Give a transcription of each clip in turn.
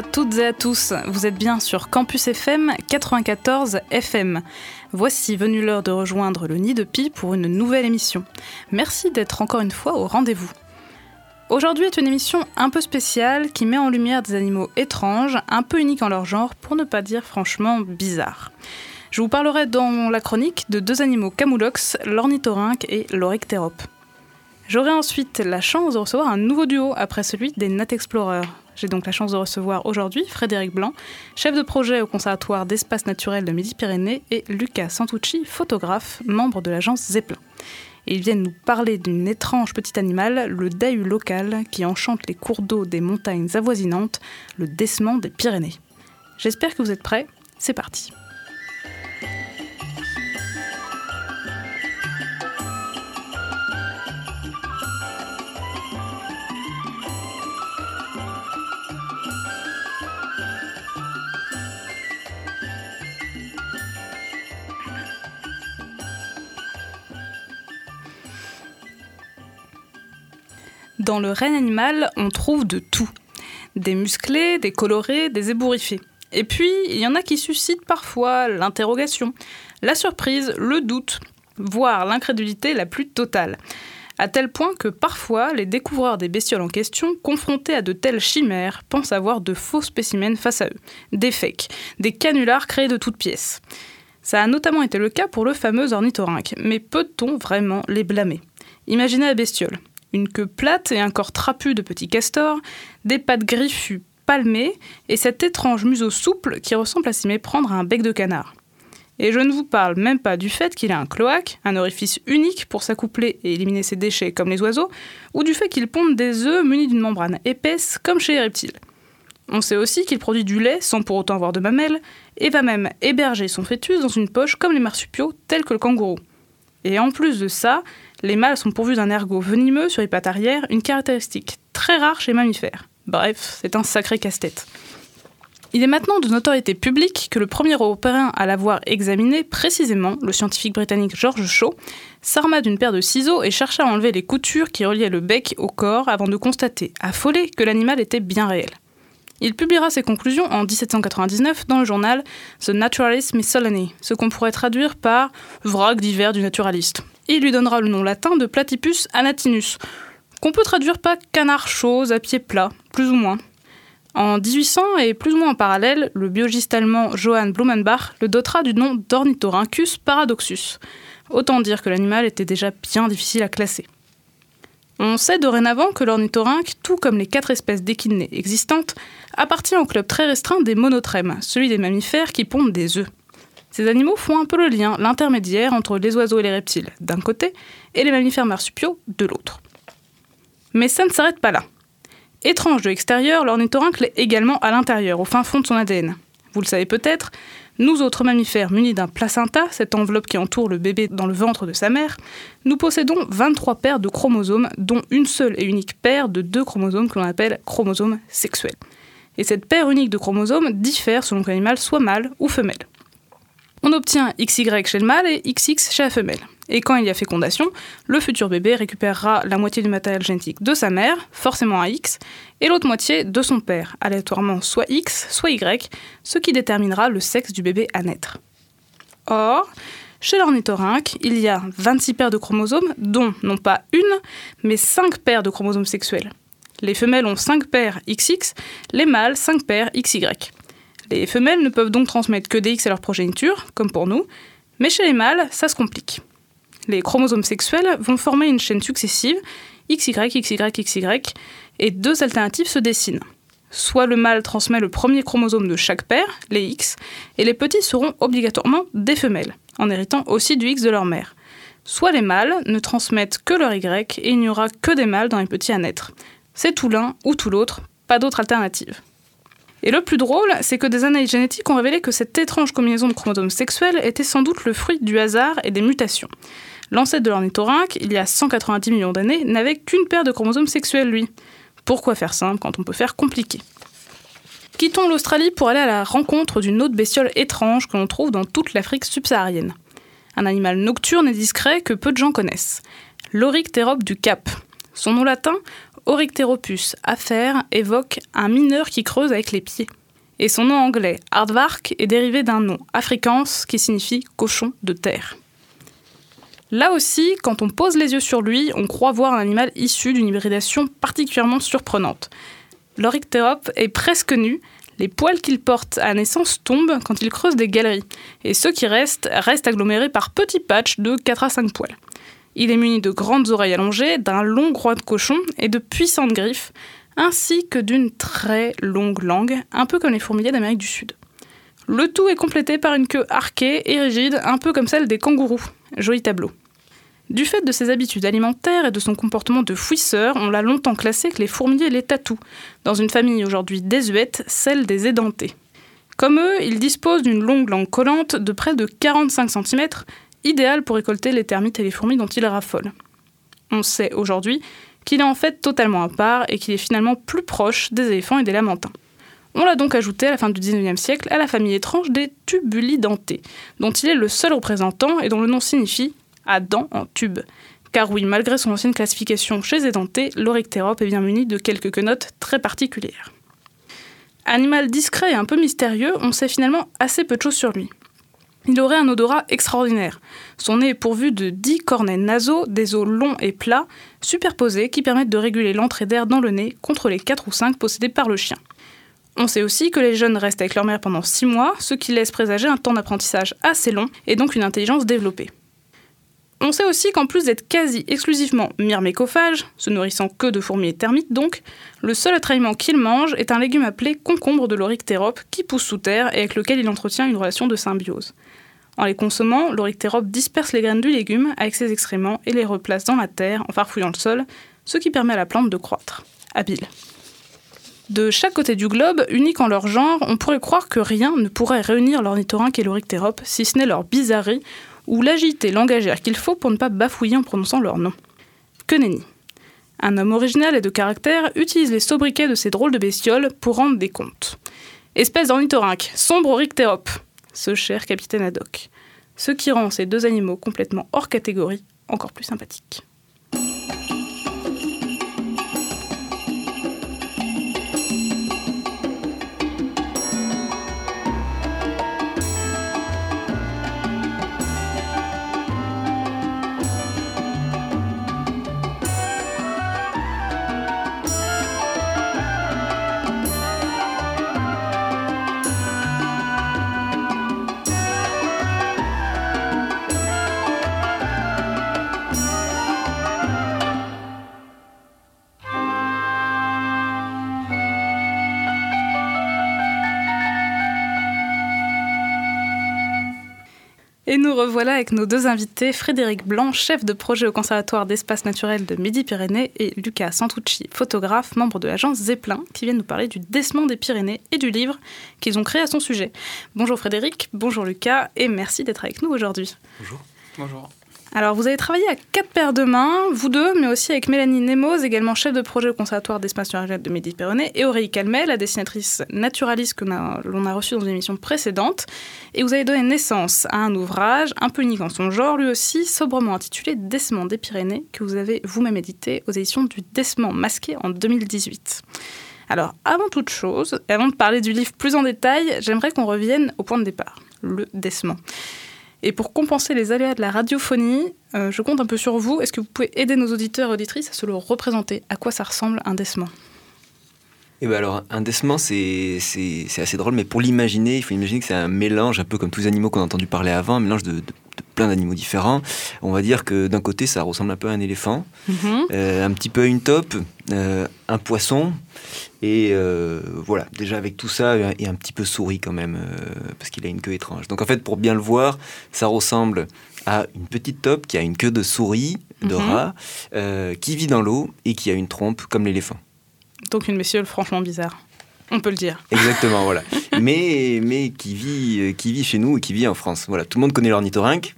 À toutes et à tous, vous êtes bien sur Campus FM 94 FM. Voici venue l'heure de rejoindre le Nid de Pi pour une nouvelle émission. Merci d'être encore une fois au rendez-vous. Aujourd'hui est une émission un peu spéciale qui met en lumière des animaux étranges, un peu uniques en leur genre, pour ne pas dire franchement bizarres. Je vous parlerai dans la chronique de deux animaux camoulox, l'ornithorynque et l'oryctérope. J'aurai ensuite la chance de recevoir un nouveau duo après celui des Nat Explorers. J'ai donc la chance de recevoir aujourd'hui Frédéric Blanc, chef de projet au Conservatoire d'espace naturel de Midi-Pyrénées, et Lucas Santucci, photographe, membre de l'agence Zeppelin. Ils viennent nous parler d'une étrange petit animal, le dahu local, qui enchante les cours d'eau des montagnes avoisinantes, le décement des Pyrénées. J'espère que vous êtes prêts, c'est parti. Dans le règne animal, on trouve de tout. Des musclés, des colorés, des ébouriffés. Et puis, il y en a qui suscitent parfois l'interrogation, la surprise, le doute, voire l'incrédulité la plus totale. À tel point que parfois, les découvreurs des bestioles en question, confrontés à de telles chimères, pensent avoir de faux spécimens face à eux. Des fakes, des canulars créés de toutes pièces. Ça a notamment été le cas pour le fameux ornithorynque, mais peut-on vraiment les blâmer? Imaginez la bestiole une queue plate et un corps trapu de petits castors, des pattes griffues palmées et cet étrange museau souple qui ressemble à s'y méprendre à un bec de canard. Et je ne vous parle même pas du fait qu'il a un cloaque, un orifice unique pour s'accoupler et éliminer ses déchets comme les oiseaux, ou du fait qu'il ponde des œufs munis d'une membrane épaisse comme chez les reptiles. On sait aussi qu'il produit du lait sans pour autant avoir de mamelles, et va même héberger son fœtus dans une poche comme les marsupiaux, tels que le kangourou. Et en plus de ça, les mâles sont pourvus d'un ergot venimeux sur les pattes arrière, une caractéristique très rare chez mammifères. Bref, c'est un sacré casse-tête. Il est maintenant de notoriété publique que le premier européen à l'avoir examiné précisément, le scientifique britannique George Shaw, s'arma d'une paire de ciseaux et chercha à enlever les coutures qui reliaient le bec au corps avant de constater, affolé, que l'animal était bien réel. Il publiera ses conclusions en 1799 dans le journal The Naturalist Miscellany, ce qu'on pourrait traduire par vrac divers du naturaliste il lui donnera le nom latin de Platypus anatinus, qu'on peut traduire par canard chose à pied plat, plus ou moins. En 1800 et plus ou moins en parallèle, le biologiste allemand Johann Blumenbach le dotera du nom d'Ornithorhynchus paradoxus. Autant dire que l'animal était déjà bien difficile à classer. On sait dorénavant que l'ornithorynque, tout comme les quatre espèces d'échidnés existantes, appartient au club très restreint des monotrèmes, celui des mammifères qui pondent des œufs. Ces animaux font un peu le lien, l'intermédiaire entre les oiseaux et les reptiles d'un côté et les mammifères marsupiaux de l'autre. Mais ça ne s'arrête pas là. Étrange de l'extérieur, l'ornithorynque l'est également à l'intérieur, au fin fond de son ADN. Vous le savez peut-être, nous autres mammifères munis d'un placenta, cette enveloppe qui entoure le bébé dans le ventre de sa mère, nous possédons 23 paires de chromosomes, dont une seule et unique paire de deux chromosomes que l'on appelle chromosomes sexuels. Et cette paire unique de chromosomes diffère selon que l'animal soit mâle ou femelle. On obtient XY chez le mâle et XX chez la femelle. Et quand il y a fécondation, le futur bébé récupérera la moitié du matériel génétique de sa mère, forcément à X, et l'autre moitié de son père, aléatoirement soit X, soit Y, ce qui déterminera le sexe du bébé à naître. Or, chez l'ornithorynque, il y a 26 paires de chromosomes, dont non pas une, mais 5 paires de chromosomes sexuels. Les femelles ont 5 paires XX, les mâles 5 paires XY. Les femelles ne peuvent donc transmettre que des X à leur progéniture, comme pour nous, mais chez les mâles, ça se complique. Les chromosomes sexuels vont former une chaîne successive, XY, XY, XY, et deux alternatives se dessinent. Soit le mâle transmet le premier chromosome de chaque paire, les X, et les petits seront obligatoirement des femelles, en héritant aussi du X de leur mère. Soit les mâles ne transmettent que leur Y et il n'y aura que des mâles dans les petits à naître. C'est tout l'un ou tout l'autre, pas d'autre alternative. Et le plus drôle, c'est que des analyses génétiques ont révélé que cette étrange combinaison de chromosomes sexuels était sans doute le fruit du hasard et des mutations. L'ancêtre de l'ornithorynque, il y a 190 millions d'années, n'avait qu'une paire de chromosomes sexuels, lui. Pourquoi faire simple quand on peut faire compliqué? Quittons l'Australie pour aller à la rencontre d'une autre bestiole étrange que l'on trouve dans toute l'Afrique subsaharienne. Un animal nocturne et discret que peu de gens connaissent. L'Oryctérope du Cap. Son nom latin, Orycteropus afer, évoque un mineur qui creuse avec les pieds. Et son nom anglais, aardvark, est dérivé d'un nom afrikaans qui signifie cochon de terre. Là aussi, quand on pose les yeux sur lui, on croit voir un animal issu d'une hybridation particulièrement surprenante. L'Oryctérope est presque nu, les poils qu'il porte à naissance tombent quand il creuse des galeries, et ceux qui restent restent agglomérés par petits patchs de 4 à 5 poils. Il est muni de grandes oreilles allongées, d'un long croix de cochon et de puissantes griffes, ainsi que d'une très longue langue, un peu comme les fourmiliers d'Amérique du Sud. Le tout est complété par une queue arquée et rigide, un peu comme celle des kangourous. Joli tableau. Du fait de ses habitudes alimentaires et de son comportement de fouisseur, on l'a longtemps classé avec les fourmiliers et les tatous, dans une famille aujourd'hui désuète, celle des édentés. Comme eux, il dispose d'une longue langue collante de près de 45 cm, idéale pour récolter les termites et les fourmis dont il raffole. On sait aujourd'hui qu'il est en fait totalement à part et qu'il est finalement plus proche des éléphants et des lamantins. On l'a donc ajouté à la fin du XIXe siècle à la famille étrange des tubulidentés, dont il est le seul représentant et dont le nom signifie à dents en tube. Car oui, malgré son ancienne classification chez édentés, l'Oryctérope est bien muni de quelques quenottes très particulières. Animal discret et un peu mystérieux, on sait finalement assez peu de choses sur lui. Il aurait un odorat extraordinaire. Son nez est pourvu de 10 cornets nasaux, des os longs et plats, superposés, qui permettent de réguler l'entrée d'air dans le nez contre les 4 ou 5 possédés par le chien. On sait aussi que les jeunes restent avec leur mère pendant 6 mois, ce qui laisse présager un temps d'apprentissage assez long et donc une intelligence développée. On sait aussi qu'en plus d'être quasi exclusivement myrmécophage, se nourrissant que de fourmis et termites donc, le seul attraillement qu'il mange est un légume appelé concombre de l'Oryctérope qui pousse sous terre et avec lequel il entretient une relation de symbiose. En les consommant, l'Oryctérope disperse les graines du légume avec ses excréments et les replace dans la terre en farfouillant le sol, ce qui permet à la plante de croître. Habile. De chaque côté du globe, unique en leur genre, on pourrait croire que rien ne pourrait réunir l'ornithorynque et l'Oryctérope, si ce n'est leur bizarrerie ou l'agilité langagère qu'il faut pour ne pas bafouiller en prononçant leur nom. Que. Un homme original et de caractère utilise les sobriquets de ces drôles de bestioles pour rendre des comptes. Espèce d'ornithorynque, sombre Oryctérope, ce cher capitaine Haddock. Ce qui rend ces deux animaux complètement hors catégorie encore plus sympathiques. Et nous revoilà avec nos deux invités, Frédéric Blanc, chef de projet au Conservatoire d'espace naturel de Midi-Pyrénées, et Lucas Santucci, photographe, membre de l'agence Zeppelin, qui viennent nous parler du décement des Pyrénées et du livre qu'ils ont créé à son sujet. Bonjour Frédéric, bonjour Lucas, et merci d'être avec nous aujourd'hui. Bonjour. Bonjour. Alors, vous avez travaillé à quatre paires de mains, vous deux, mais aussi avec Mélanie Nemos, également chef de projet au Conservatoire d'espace naturel de Midi-Pyrénées, et Aurélie Calmet, la dessinatrice naturaliste que l'on a reçue dans une émission précédente. Et vous avez donné naissance à un ouvrage un peu unique en son genre, lui aussi sobrement intitulé Décement des Pyrénées, que vous avez vous-même édité aux éditions du Décement masqué en 2018. Alors, avant toute chose, avant de parler du livre plus en détail, j'aimerais qu'on revienne au point de départ, le décement. Et pour compenser les aléas de la radiophonie, euh, je compte un peu sur vous. Est-ce que vous pouvez aider nos auditeurs et auditrices à se le représenter? À quoi ça ressemble un décement eh ben alors, un décement, c'est assez drôle, mais pour l'imaginer, il faut imaginer que c'est un mélange, un peu comme tous les animaux qu'on a entendu parler avant, un mélange de, plein d'animaux différents. On va dire que d'un côté, ça ressemble un peu à un éléphant, mhm. euh, un petit peu à une taupe, euh, un poisson, et euh, voilà, déjà avec tout ça, et un petit peu souris quand même, parce qu'il a une queue étrange. Donc en fait, pour bien le voir, ça ressemble à une petite taupe qui a une queue de souris, de mhm. rat, qui vit dans l'eau et qui a une trompe comme l'éléphant. Donc une bestiole franchement bizarre. On peut le dire. Exactement, voilà. mais mais qui, vit, qui vit chez nous et qui vit en France. Voilà, tout le monde connaît l'ornithorynque,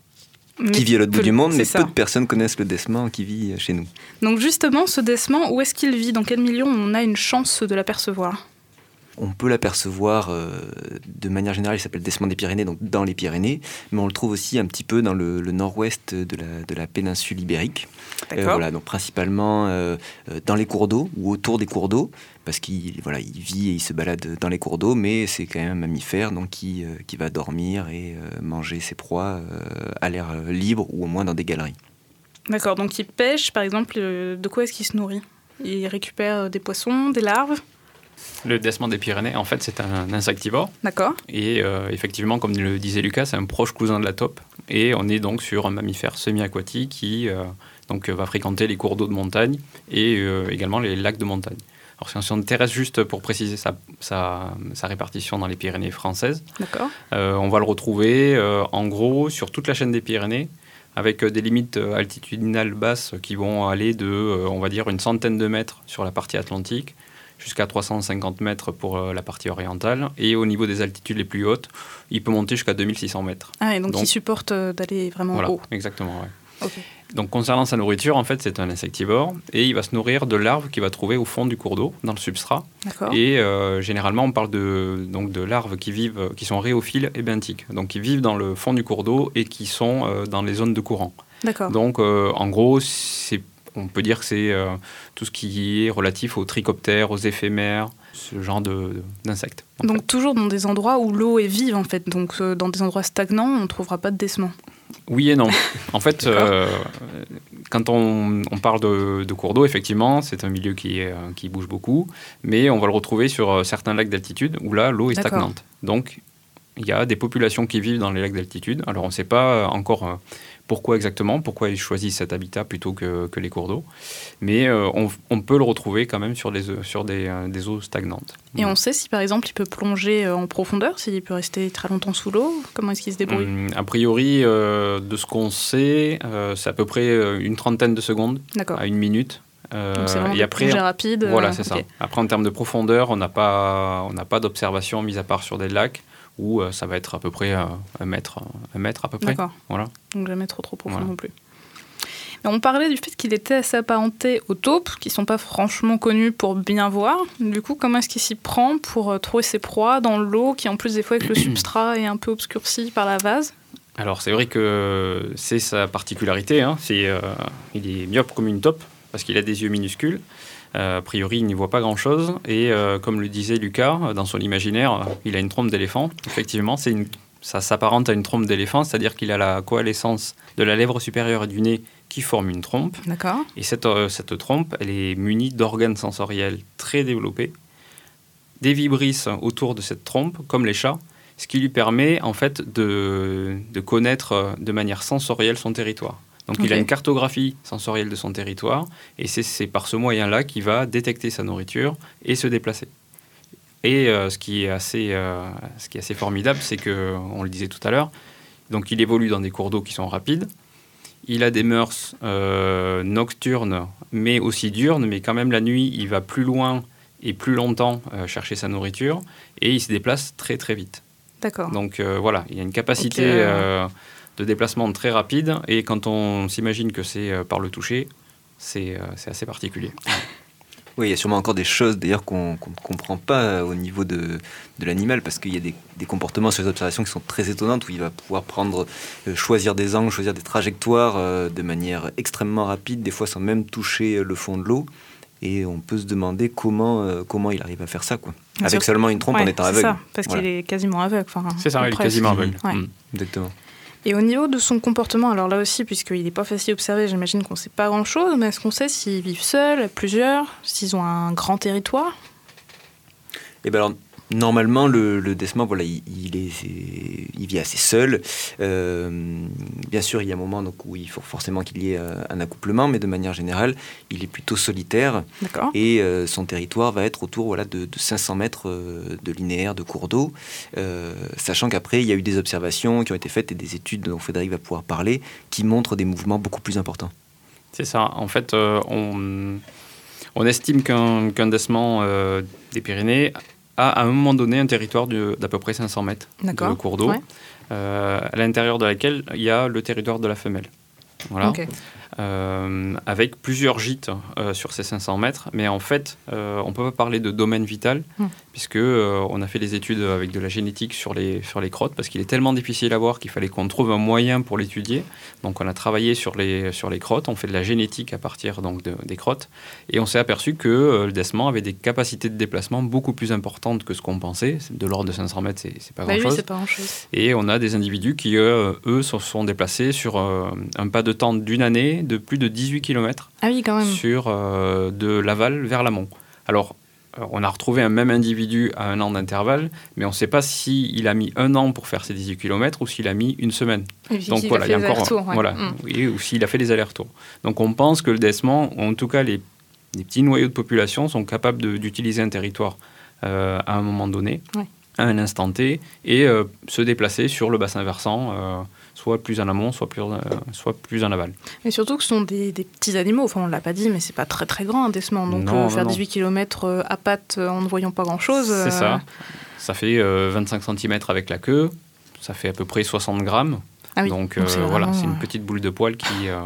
qui vit à l'autre bout du monde, mais peu de personnes connaissent le décement qui vit chez nous. Donc justement, ce décement, où est-ce qu'il vit? Dans quel milieu on a une chance de l'apercevoir? On peut l'apercevoir euh, de manière générale, il s'appelle Descement des Pyrénées, donc dans les Pyrénées, mais on le trouve aussi un petit peu dans le, nord-ouest de la, de la, péninsule ibérique. Euh, voilà, donc principalement euh, dans les cours d'eau ou autour des cours d'eau, parce qu'il voilà, il vit et il se balade dans les cours d'eau, mais c'est quand même un mammifère donc qui, qui va dormir et manger ses proies à l'air libre ou au moins dans des galeries. D'accord, donc il pêche, par exemple, de quoi est-ce qu'il se nourrit? Il récupère des poissons, des larves? Le décement des Pyrénées, en fait, c'est un insectivore. D'accord. Et euh, effectivement, comme le disait Lucas, c'est un proche cousin de la taupe. Et on est donc sur un mammifère semi-aquatique qui euh, donc, va fréquenter les cours d'eau de montagne et euh, également les lacs de montagne. Alors, si on s'intéresse juste pour préciser sa, sa, sa, répartition dans les Pyrénées françaises, on va le retrouver en gros sur toute la chaîne des Pyrénées avec des limites altitudinales basses qui vont aller de, on va dire, une centaine de mètres sur la partie atlantique jusqu'à 350 mètres pour euh, la partie orientale. Et au niveau des altitudes les plus hautes, il peut monter jusqu'à 2600 mètres. Ah, et donc, il supporte euh, d'aller vraiment voilà, haut. Exactement, ouais. Donc concernant sa nourriture, en fait, c'est un insectivore et il va se nourrir de larves qu'il va trouver au fond du cours d'eau, dans le substrat. Et euh, généralement, on parle de, donc, de larves qui vivent, qui sont réophiles et benthiques, donc qui vivent dans le fond du cours d'eau et qui sont dans les zones de courant. Donc en gros, c'est on peut dire que c'est euh, tout ce qui est relatif aux trichoptères, aux éphémères, ce genre d'insectes. Donc toujours dans des endroits où l'eau est vive en fait. Donc euh, dans des endroits stagnants, on ne trouvera pas de décement. Oui et non. En fait, euh, quand on, parle de, cours d'eau, effectivement, c'est un milieu qui, qui bouge beaucoup, mais on va le retrouver sur certains lacs d'altitude où là, l'eau est stagnante. Donc, il y a des populations qui vivent dans les lacs d'altitude. Alors, on ne sait pas encore pourquoi exactement, pourquoi ils choisissent cet habitat plutôt que, les cours d'eau. Mais euh, on, peut le retrouver quand même sur, les, sur des, euh, des, eaux stagnantes. Et on sait si par exemple il peut plonger euh, en profondeur, s'il peut rester très longtemps sous l'eau Comment est-ce qu'il se débrouille? Hum, A priori, de ce qu'on sait, c'est à peu près une trentaine de secondes à une minute. Donc et après, rapide. Voilà, c'est ça. Après, en termes de profondeur, on n'a pas, on pas d'observation, mis à part sur des lacs où euh, ça va être à peu près euh, un mètre, un mètre à peu près. D'accord. Voilà. Donc jamais trop trop profond non plus. on parlait du fait qu'il était assez apparenté aux taupes, qui sont pas franchement connus pour bien voir. Du coup, comment est-ce qu'il s'y prend pour euh, trouver ses proies dans l'eau, qui en plus des fois avec le substrat est un peu obscurci par la vase? Alors c'est vrai que c'est sa particularité. Hein. C'est, il est myope comme une taupe parce qu'il a des yeux minuscules. Euh, a priori, il n'y voit pas grand-chose. Et euh, comme le disait Lucas, euh, dans son imaginaire, il a une trompe d'éléphant. Effectivement, c'est une, ça s'apparente à une trompe d'éléphant, c'est-à-dire qu'il a la coalescence de la lèvre supérieure et du nez qui forme une trompe. D'accord. Et cette, cette trompe, elle est munie d'organes sensoriels très développés, des vibrisses autour de cette trompe, comme les chats, ce qui lui permet en fait de, de connaître de manière sensorielle son territoire. Donc il a une cartographie sensorielle de son territoire, et c'est par ce moyen-là qu'il va détecter sa nourriture et se déplacer. Et euh, ce, qui est assez, euh, ce qui est assez formidable, c'est que, on le disait tout à l'heure, donc il évolue dans des cours d'eau qui sont rapides, il a des mœurs euh, nocturnes, mais aussi diurnes, mais quand même la nuit, il va plus loin et plus longtemps chercher sa nourriture, et il se déplace très très vite. D'accord. Donc voilà, il y a une capacité de déplacement très rapide. Et quand on s'imagine que c'est euh, par le toucher, c'est euh, assez particulier. Oui, il y a sûrement encore des choses d'ailleurs qu'on ne comprend pas euh, au niveau de, de l'animal parce qu'il y a des, des, comportements sur les observations qui sont très étonnantes où il va pouvoir prendre, choisir des angles, choisir des trajectoires de manière extrêmement rapide, des fois sans même toucher le fond de l'eau. Et on peut se demander comment, comment il arrive à faire ça, quoi. Avec seulement une trompe en étant aveugle. Ça, parce qu'il est quasiment aveugle. c'est ça, il est quasiment aveugle. Mm. Exactement. Et au niveau de son comportement, alors là aussi, puisqu'il n'est pas facile à observer, j'imagine qu'on ne sait pas grand-chose, mais est-ce qu'on sait s'ils vivent seuls, plusieurs, s'ils ont un grand territoire? Eh bien alors, Normalement, le, le voilà, il, est, il vit assez seul. Euh, bien sûr, il y a un moment donc, où il faut forcément qu'il y ait euh, un accouplement, mais de manière générale, il est plutôt solitaire. Et euh, son territoire va être autour voilà, de, 500 mètres de linéaire de cours d'eau, sachant qu'après, il y a eu des observations qui ont été faites et des études dont Frédéric va pouvoir parler, qui montrent des mouvements beaucoup plus importants. C'est ça. En fait, on, on estime qu'un qu des Pyrénées a à un moment donné un territoire d'à peu près 500 mètres de cours d'eau, euh, à l'intérieur de laquelle il y a le territoire de la femelle. Voilà. Avec plusieurs gîtes euh, sur ces 500 mètres. Mais en fait, euh, on ne peut pas parler de domaine vital, Hmm. puisque euh, on a fait les études avec de la génétique sur les, sur les crottes, parce qu'il est tellement difficile à voir qu'il fallait qu'on trouve un moyen pour l'étudier. Donc on a travaillé sur les, sur les crottes, on fait de la génétique à partir donc, de- des crottes, et on s'est aperçu que euh, le desman avait des capacités de déplacement beaucoup plus importantes que ce qu'on pensait. De l'ordre de 500 mètres, c'est pas Bah grand-chose. Et on a des individus qui, euh, eux, se sont déplacés sur euh, un pas de temps d'une année de plus de 18 km Ah oui, quand même. sur euh, de l'aval vers l'amont. Alors, euh, on a retrouvé un même individu à un an d'intervalle, mais on ne sait pas s'il a mis un an pour faire ces 18 km ou s'il a mis une semaine. Et puis Donc voilà, il y a encore. ouais. Voilà, Mm. oui, ou s'il a fait les allers-retours. Donc on pense que le desman, en tout cas les, les petits noyaux de population, sont capables d'utiliser un territoire euh, à un moment donné, Ouais. à un instant T, et euh, se déplacer sur le bassin versant, soit plus en amont, soit plus, euh, soit plus en aval. Mais surtout que ce sont des, des petits animaux. Enfin, on l'a pas dit, mais c'est pas très très grand un desman. Donc Non, euh, faire non. 18 km à pattes euh, en ne voyant pas grand chose. C'est ça. Ça fait euh, 25 cm avec la queue, ça fait à peu près 60 grammes. Ah oui. Donc euh, voilà, c'est une euh, petite boule de poil qui, euh,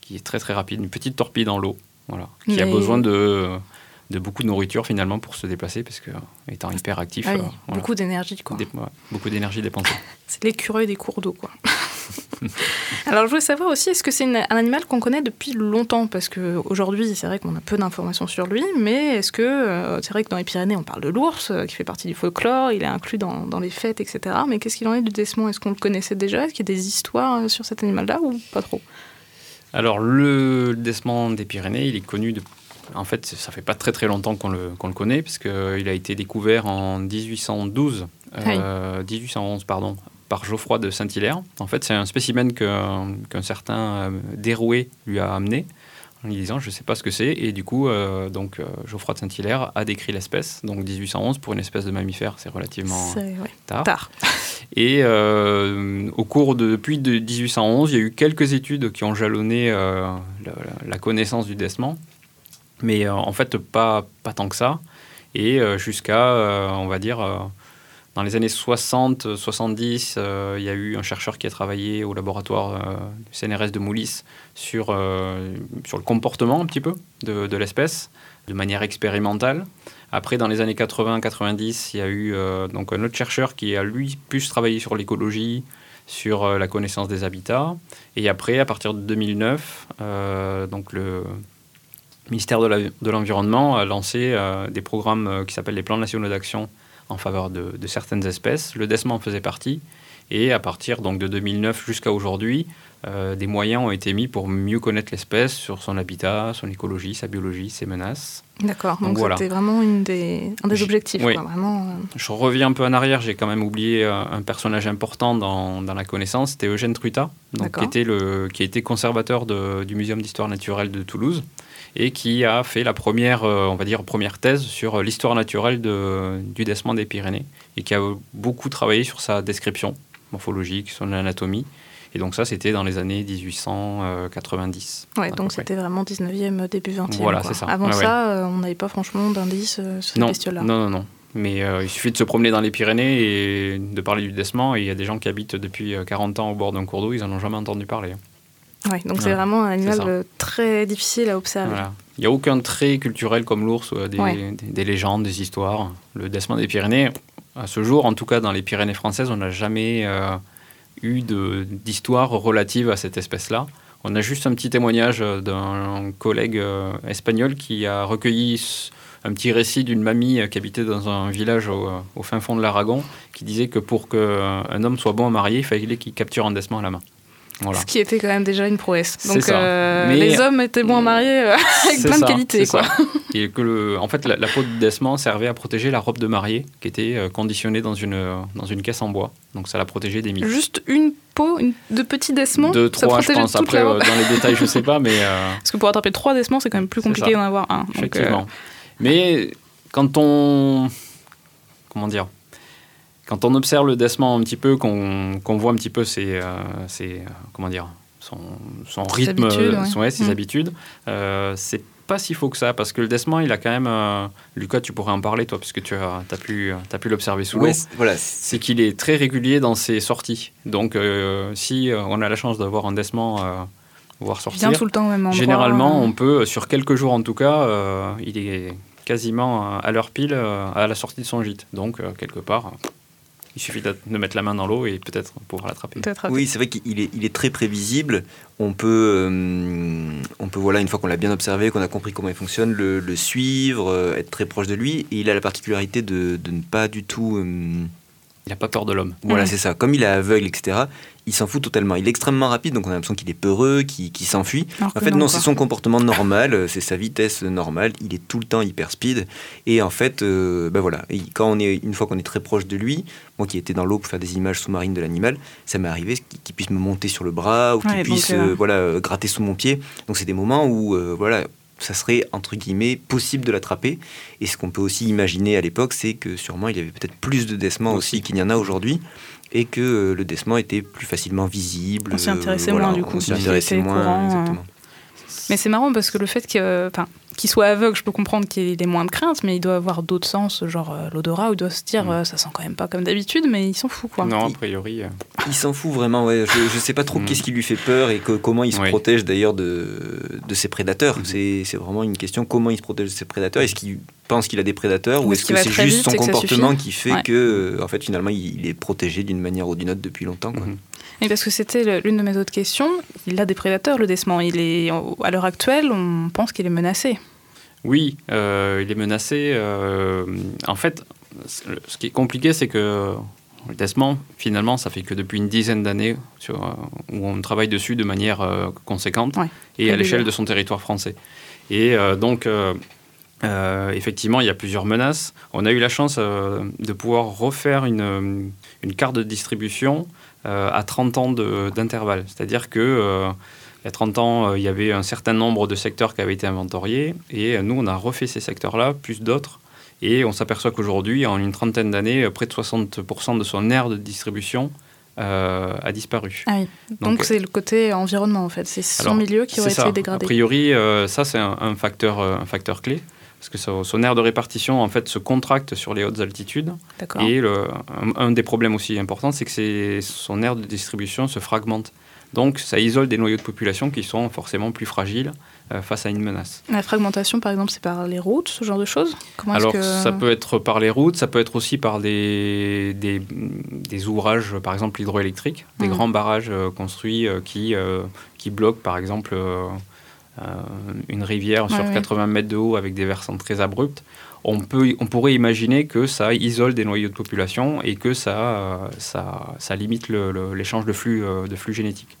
qui est très très rapide, une petite torpille dans l'eau, voilà, qui a besoin de, de beaucoup de nourriture finalement pour se déplacer parce que étant hyper actif, Ah oui, euh, voilà, beaucoup d'énergie, quoi. ouais, beaucoup d'énergie dépensée. C'est l'écureuil des cours d'eau, quoi. Alors, je voulais savoir aussi, est-ce que c'est un animal qu'on connaît depuis longtemps? Parce qu'aujourd'hui, c'est vrai qu'on a peu d'informations sur lui, mais est-ce que. euh, c'est vrai que dans les Pyrénées, on parle de l'ours, euh, qui fait partie du folklore, il est inclus dans, dans les fêtes, etc. Mais qu'est-ce qu'il en est du desman Est-ce qu'on le connaissait déjà? Est-ce qu'il y a des histoires euh, sur cet animal-là ou pas trop? Alors le desman des Pyrénées, il est connu de... En fait, ça fait pas très très longtemps qu'on le, qu'on le connaît, puisqu'il a été découvert en 1812, euh, 1811 pardon, par Geoffroy de Saint-Hilaire. En fait, c'est un spécimen qu'un certain euh, Derouet lui a amené en lui disant je sais pas ce que c'est et du coup euh, donc euh, Geoffroy de Saint-Hilaire a décrit l'espèce donc 1811 pour une espèce de mammifère c'est relativement ouais, tard tard. et euh, au cours de, depuis de 1811, il y a eu quelques études qui ont jalonné euh, la, la connaissance du desman, mais euh, en fait pas, pas tant que ça. Et euh, jusqu'à, euh, on va dire, dans les années 60, 70, euh, il y a eu un chercheur qui a travaillé au laboratoire du CNRS de Moulis sur, sur le comportement un petit peu de, de l'espèce, de manière expérimentale. Après, dans les années 80-90, il y a eu donc un autre chercheur qui a lui plus travaillé sur l'écologie, sur la connaissance des habitats. Et après, à partir de 2009, euh, donc le ministère de l'Environnement a lancé euh, des programmes euh, qui s'appellent les plans nationaux d'action en faveur de, de certaines espèces. Le DESMA en faisait partie. Et à partir donc, de 2009 jusqu'à aujourd'hui, euh, des moyens ont été mis pour mieux connaître l'espèce sur son habitat, son écologie, sa biologie, ses menaces. D'accord, Donc donc voilà. c'était vraiment une des, un des objectifs, oui. quoi, vraiment. euh, Je reviens un peu en arrière, j'ai quand même oublié un personnage important dans, dans la connaissance, c'était Eugène donc, D'accord. qui, était le, qui a été conservateur de- du Muséum d'histoire naturelle de Toulouse et qui a fait la première, euh, on va dire, première thèse sur euh, l'histoire naturelle de- du desman des Pyrénées et qui a euh, beaucoup travaillé sur sa description morphologique, son anatomie. Et donc ça, c'était dans les années 1890. Ouais, donc c'était vraiment 19e, début 20e. Voilà, c'est ça. Avant Ouais, ça, euh, on n'avait pas franchement d'indices euh, sur ces Non, bestioles-là. non, non, non. Mais euh, il suffit de se promener dans les Pyrénées et de parler du desman. Et il y a des gens qui habitent depuis euh, 40 ans au bord d'un cours d'eau, ils n'en ont jamais entendu parler. Ouais, donc c'est vraiment un animal euh, très difficile à observer. Voilà. Il n'y a aucun trait culturel comme l'ours, euh, des, Ouais. des- des légendes, des histoires. Le desman des Pyrénées, à ce jour, en tout cas dans les Pyrénées françaises, on n'a jamais euh, eu d'histoire relative à cette espèce-là. On a juste un petit témoignage d'un collègue euh, espagnol qui a recueilli un petit récit d'une mamie qui habitait dans un village au, au fin fond de l'Aragon, qui disait que pour qu'un homme soit bon à marier, il fallait qu'il capture un desman à la main. Voilà. Ce qui était quand même déjà une prouesse. Donc euh, les hommes étaient moins mariés euh, avec plein de qualités. Quoi. ça. Et que le, en fait, la, la peau de desman servait à protéger la robe de mariée qui était euh, conditionnée dans une, euh, dans une caisse en bois. Donc ça la protégeait des mites. Juste une peau une- de petits desmans, Deux, ça trois, je pense. Après, euh, dans les détails, je sais pas, mais euh, Parce que pour attraper trois desmans, c'est quand même plus compliqué d'en avoir un. Donc, euh, effectivement. Mais quand on. Comment dire Quand on observe le desman un petit peu, qu'on voit un petit peu ses. euh, ses, euh, comment dire son, son rythme, habitudes, ouais. son- ouais, ses Mm. habitudes, euh, c'est pas si faux que ça, parce que le desman, il a quand même... euh, Lucas, tu pourrais en parler, toi, puisque tu as, as pu, as pu l'observer sous l'eau. Ouais, c'est- voilà, c'est- c'est qu'il est très régulier dans ses sorties. Donc, euh, si euh, on a la chance d'avoir un desman euh, voir sortir. Bien tout le temps au même endroit. Généralement, on peut, sur quelques jours en tout cas, euh, il est quasiment à l'heure pile euh, à la sortie de son gîte. Donc, euh, quelque part, il suffit de de mettre la main dans l'eau et peut-être pouvoir l'attraper. Oui, c'est vrai qu'il est, il est très prévisible. On peut, euh, on peut voilà, une fois qu'on l'a bien observé, qu'on a compris comment il fonctionne, le, le suivre, euh, être très proche de lui. Et il a la particularité de, de ne pas du tout. Il n'a pas peur de l'homme. voilà, c'est ça. Comme il est aveugle, etc., il s'en fout totalement. Il est extrêmement rapide, donc on a l'impression qu'il est peureux, qu'il s'enfuit. En fait, non, c'est son comportement normal, euh, c'est sa vitesse normale. Il est tout le temps hyper speed. Et en fait, euh, ben voilà, Et quand on est, une fois qu'on est très proche de lui, moi qui étais dans l'eau pour faire des images sous-marines de l'animal, ça m'est arrivé qu'il puisse me monter sur le bras ou qu'il Ouais, puisse euh, euh, voilà, gratter sous mon pied. Donc c'est des moments où euh, voilà, ça serait entre guillemets possible de l'attraper. Et ce qu'on peut aussi imaginer à l'époque, c'est que sûrement il y avait peut-être plus de décements aussi, Aussi. qu'il n'y en a aujourd'hui. Et que euh, le décement était plus facilement visible. On s'y euh, intéressait voilà, moins, du coup, On s'y intéressait moins, courant, euh, exactement. Mais c'est marrant parce que le fait que, enfin, qu'il soit aveugle, je peux comprendre qu'il ait moins de crainte, mais il doit avoir d'autres sens, genre euh, l'odorat, où il doit se dire Mm. euh, ça sent quand même pas comme d'habitude, mais il s'en fout quoi. Non, a Il- priori. euh, Il s'en fout vraiment, ouais. je, je sais pas trop Mm. qu'est-ce qui lui fait peur et que- comment il se Oui. protège d'ailleurs de, de ses prédateurs. C'est c'est vraiment une question comment il se protège de ses prédateurs? Est-ce qu'il pense qu'il a des prédateurs Ou est-ce que c'est juste son comportement qui fait Ouais. que euh, en fait finalement il est protégé d'une manière ou d'une autre depuis longtemps quoi. Mhm. Et parce que c'était l'une de mes autres questions, il a des prédateurs le décement. Il est, à l'heure actuelle, on pense qu'il est menacé. Oui, euh, il est menacé. euh, en fait, ce qui est compliqué, c'est que le décement, finalement, ça fait que depuis une dizaine d'années euh, où on travaille dessus de manière euh, conséquente Ouais, et à l'échelle de son territoire français. Et euh, donc, euh, euh, effectivement, il y a plusieurs menaces. On a eu la chance euh, de pouvoir refaire une, une carte de distribution euh, à 30 ans d'intervalle. C'est-à-dire que euh, il y a 30 ans, euh, il y avait un certain nombre de secteurs qui avaient été inventoriés, et euh, nous, on a refait ces secteurs-là, plus d'autres, et on s'aperçoit qu'aujourd'hui, en une trentaine d'années, euh, près de 60% de son aire de distribution euh, a disparu. Ah oui. Donc c'est le côté environnement en fait. C'est son milieu qui aurait été dégradé. A priori, euh, ça, c'est un, un facteur, euh, un facteur clé, parce que son, son aire de répartition, en fait, se contracte sur les hautes altitudes, et le, un, un des problèmes aussi importants, c'est que son aire de distribution se fragmente. Donc, ça isole des noyaux de population qui sont forcément plus fragiles euh, face à une menace. La fragmentation, par exemple, c'est par les routes, ce genre de choses? Comment Alors, que... ça peut être par les routes, ça peut être aussi par des, des, des ouvrages, par exemple hydroélectriques, des Mhm. grands barrages euh, construits euh, qui, qui bloquent, par exemple, une rivière sur Ouais, ouais. 80 mètres de haut avec des versants très abrupts. On, peut, on pourrait imaginer que ça isole des noyaux de population et que ça, euh, ça, ça limite l'échange de, flux, euh, de flux génétiques.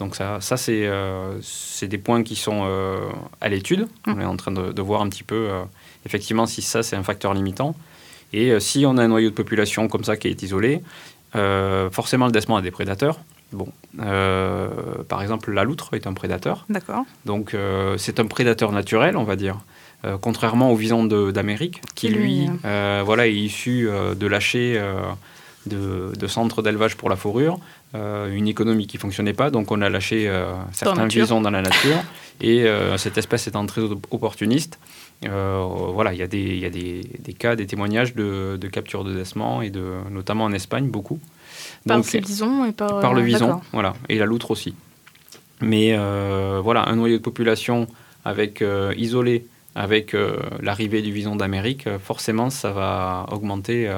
Donc ça, ça c'est euh, des points qui sont euh, à l'étude. On est en train de, de voir un petit peu euh, effectivement si ça c'est un facteur limitant. Et euh, si on a un noyau de population comme ça qui est isolé, euh, forcément le décement a des prédateurs. Bon, euh, par exemple la loutre est un prédateur. D'accord. Donc euh, c'est un prédateur naturel, on va dire. Euh, contrairement au vison d'Amérique, qui lui, voilà, est issu de lâcher de, de centres d'élevage pour la fourrure, une économie qui fonctionnait pas, donc on a lâché certains visons dans la nature, et cette espèce étant très op- opportuniste, euh, voilà, il y a, des, il y a des, des cas, des témoignages de, de capture de décement, et de, notamment en Espagne, beaucoup. Par Donc, ces bisons et par... par le euh, vison, d'accord. voilà, et la loutre aussi. Mais euh, voilà, un noyau de population avec euh, isolé avec l'arrivée du vison d'Amérique, forcément, ça va augmenter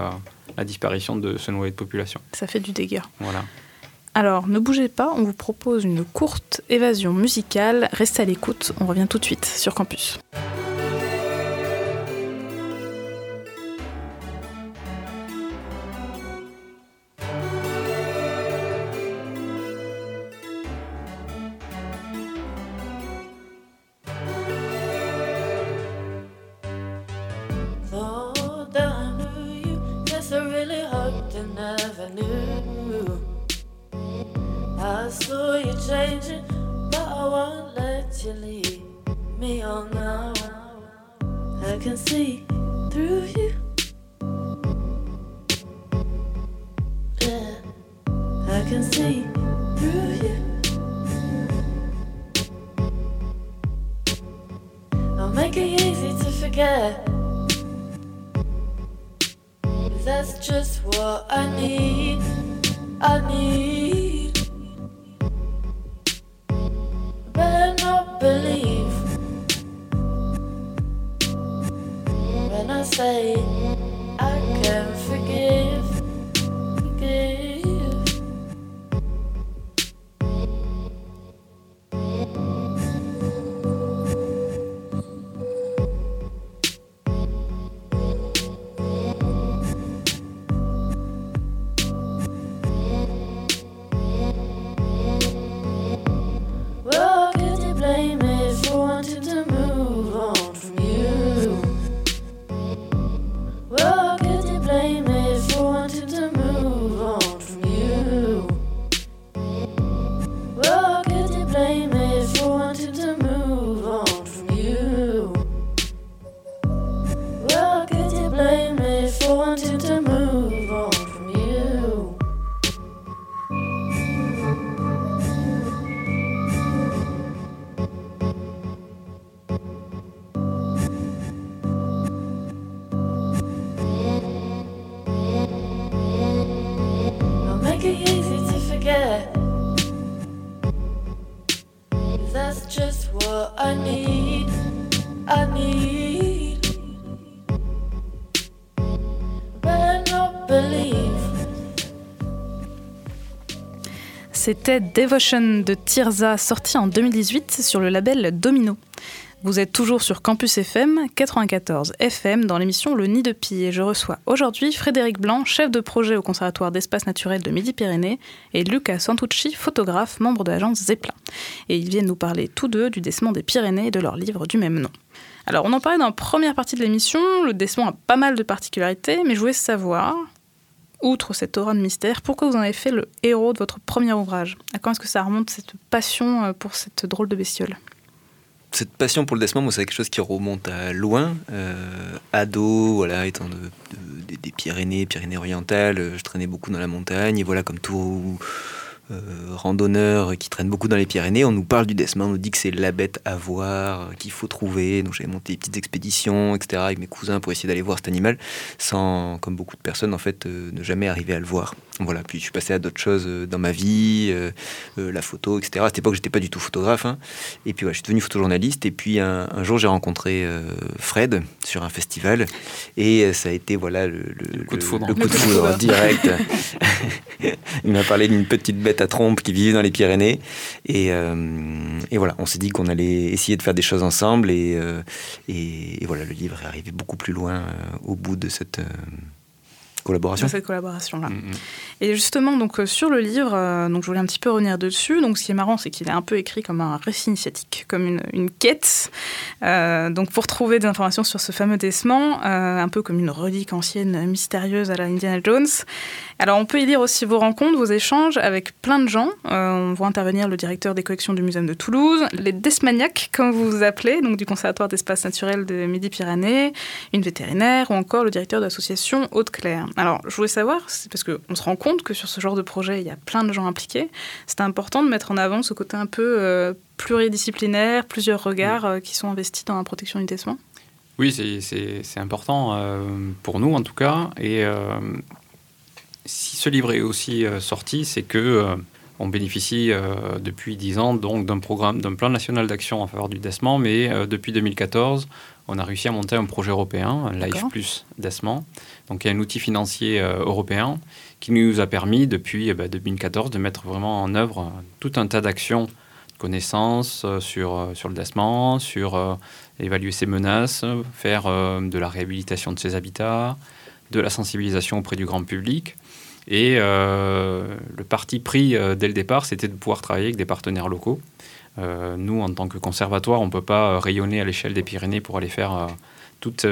la disparition de ce noyau de population. Ça fait du dégât. Voilà. Alors, ne bougez pas, on vous propose une courte évasion musicale. Restez à l'écoute, on revient tout de suite sur Campus. I'll make it easy to forget. That's just what I need. I need. Better not believe when I say. C'était Devotion de Tirza, sorti en 2018 sur le label Domino. Vous êtes toujours sur Campus FM 94 FM dans l'émission Le Nid de Pie et je reçois aujourd'hui Frédéric Blanc, chef de projet au Conservatoire d'espace naturel de Midi-Pyrénées et Luca Santucci, photographe, membre de l'agence Zeppelin. Et ils viennent nous parler tous deux du décement des Pyrénées et de leur livre du même nom. Alors on en parlait dans la première partie de l'émission, le décement a pas mal de particularités, mais je voulais savoir, outre cette aura de mystère, pourquoi vous en avez fait le héros de votre premier ouvrage? À quand est-ce que ça remonte cette passion euh, pour cette drôle de bestiole? Cette passion pour le Desmond, moi, c'est quelque chose qui remonte à loin. Euh, ado, voilà, étant de, de- des- Pyrénées, Pyrénées-Orientales, euh, je traînais beaucoup dans la montagne. Et voilà, comme tout euh, randonneur qui traîne beaucoup dans les Pyrénées, on nous parle du Desmond, on nous dit que c'est la bête à voir, euh, qu'il faut trouver. Donc j'avais monté des petites expéditions, etc., avec mes cousins pour essayer d'aller voir cet animal, sans, comme beaucoup de personnes, en fait, ne jamais arriver à le voir. Voilà, puis je suis passé à d'autres choses euh, dans ma vie, euh, euh, la photo, etc. À cette époque, j'étais pas du tout photographe. hein. Et puis, ouais, je suis devenu photojournaliste. Et puis, un, un jour, j'ai rencontré euh, Fred sur un festival. Et ça a été, voilà, le, le- coup de foudre. le Le coup de coup de foudre foudre. direct. Il m'a parlé d'une petite bête à trompe qui vivait dans les Pyrénées. Et, euh, et voilà, on s'est dit qu'on allait essayer de faire des choses ensemble. Et, euh, et, et voilà, le livre est arrivé beaucoup plus loin euh, au bout de cette euh, collaboration. dans cette collaboration-là. Mm, mm. Et justement, donc euh, sur le livre, euh, donc je voulais un petit peu revenir dessus. Donc, ce qui est marrant, c'est qu'il est un peu écrit comme un récit initiatique, comme une, une quête. Euh, donc, pour trouver des informations sur ce fameux décement, un peu comme une relique ancienne mystérieuse à la Indiana Jones. Alors, on peut y lire aussi vos rencontres, vos échanges avec plein de gens. Euh, on voit intervenir le directeur des collections du Muséum de Toulouse, les desmaniacs, comme vous vous appelez, donc du Conservatoire d'espace naturel de Midi-Pyrénées, une vétérinaire ou encore le directeur de l'association Haute-Claire. Alors, je voulais savoir, c'est parce qu'on se rend compte que sur ce genre de projet, il y a plein de gens impliqués. C'est important de mettre en avant ce côté un peu euh, pluridisciplinaire, plusieurs regards euh, qui sont investis dans la protection du décement. Oui, c'est- important euh, pour nous en tout cas. Et euh, si ce livre est aussi euh, sorti, c'est que euh, on bénéficie euh, depuis 10 ans donc d'un programme, d'un plan national d'action en faveur du décement, mais euh, depuis 2014, on a réussi à monter un projet européen, Life. Plus décement. Donc il y a un outil financier euh, européen qui nous a permis depuis eh ben, 2014 de mettre vraiment en œuvre tout un tas d'actions, de connaissances sur, sur le décement, sur évaluer ses menaces, faire de la réhabilitation de ses habitats, de la sensibilisation auprès du grand public. Et euh, le parti pris euh, dès le départ, c'était de pouvoir travailler avec des partenaires locaux. Euh, nous, en tant que conservatoire, on ne peut pas rayonner à l'échelle des Pyrénées pour aller faire toutes,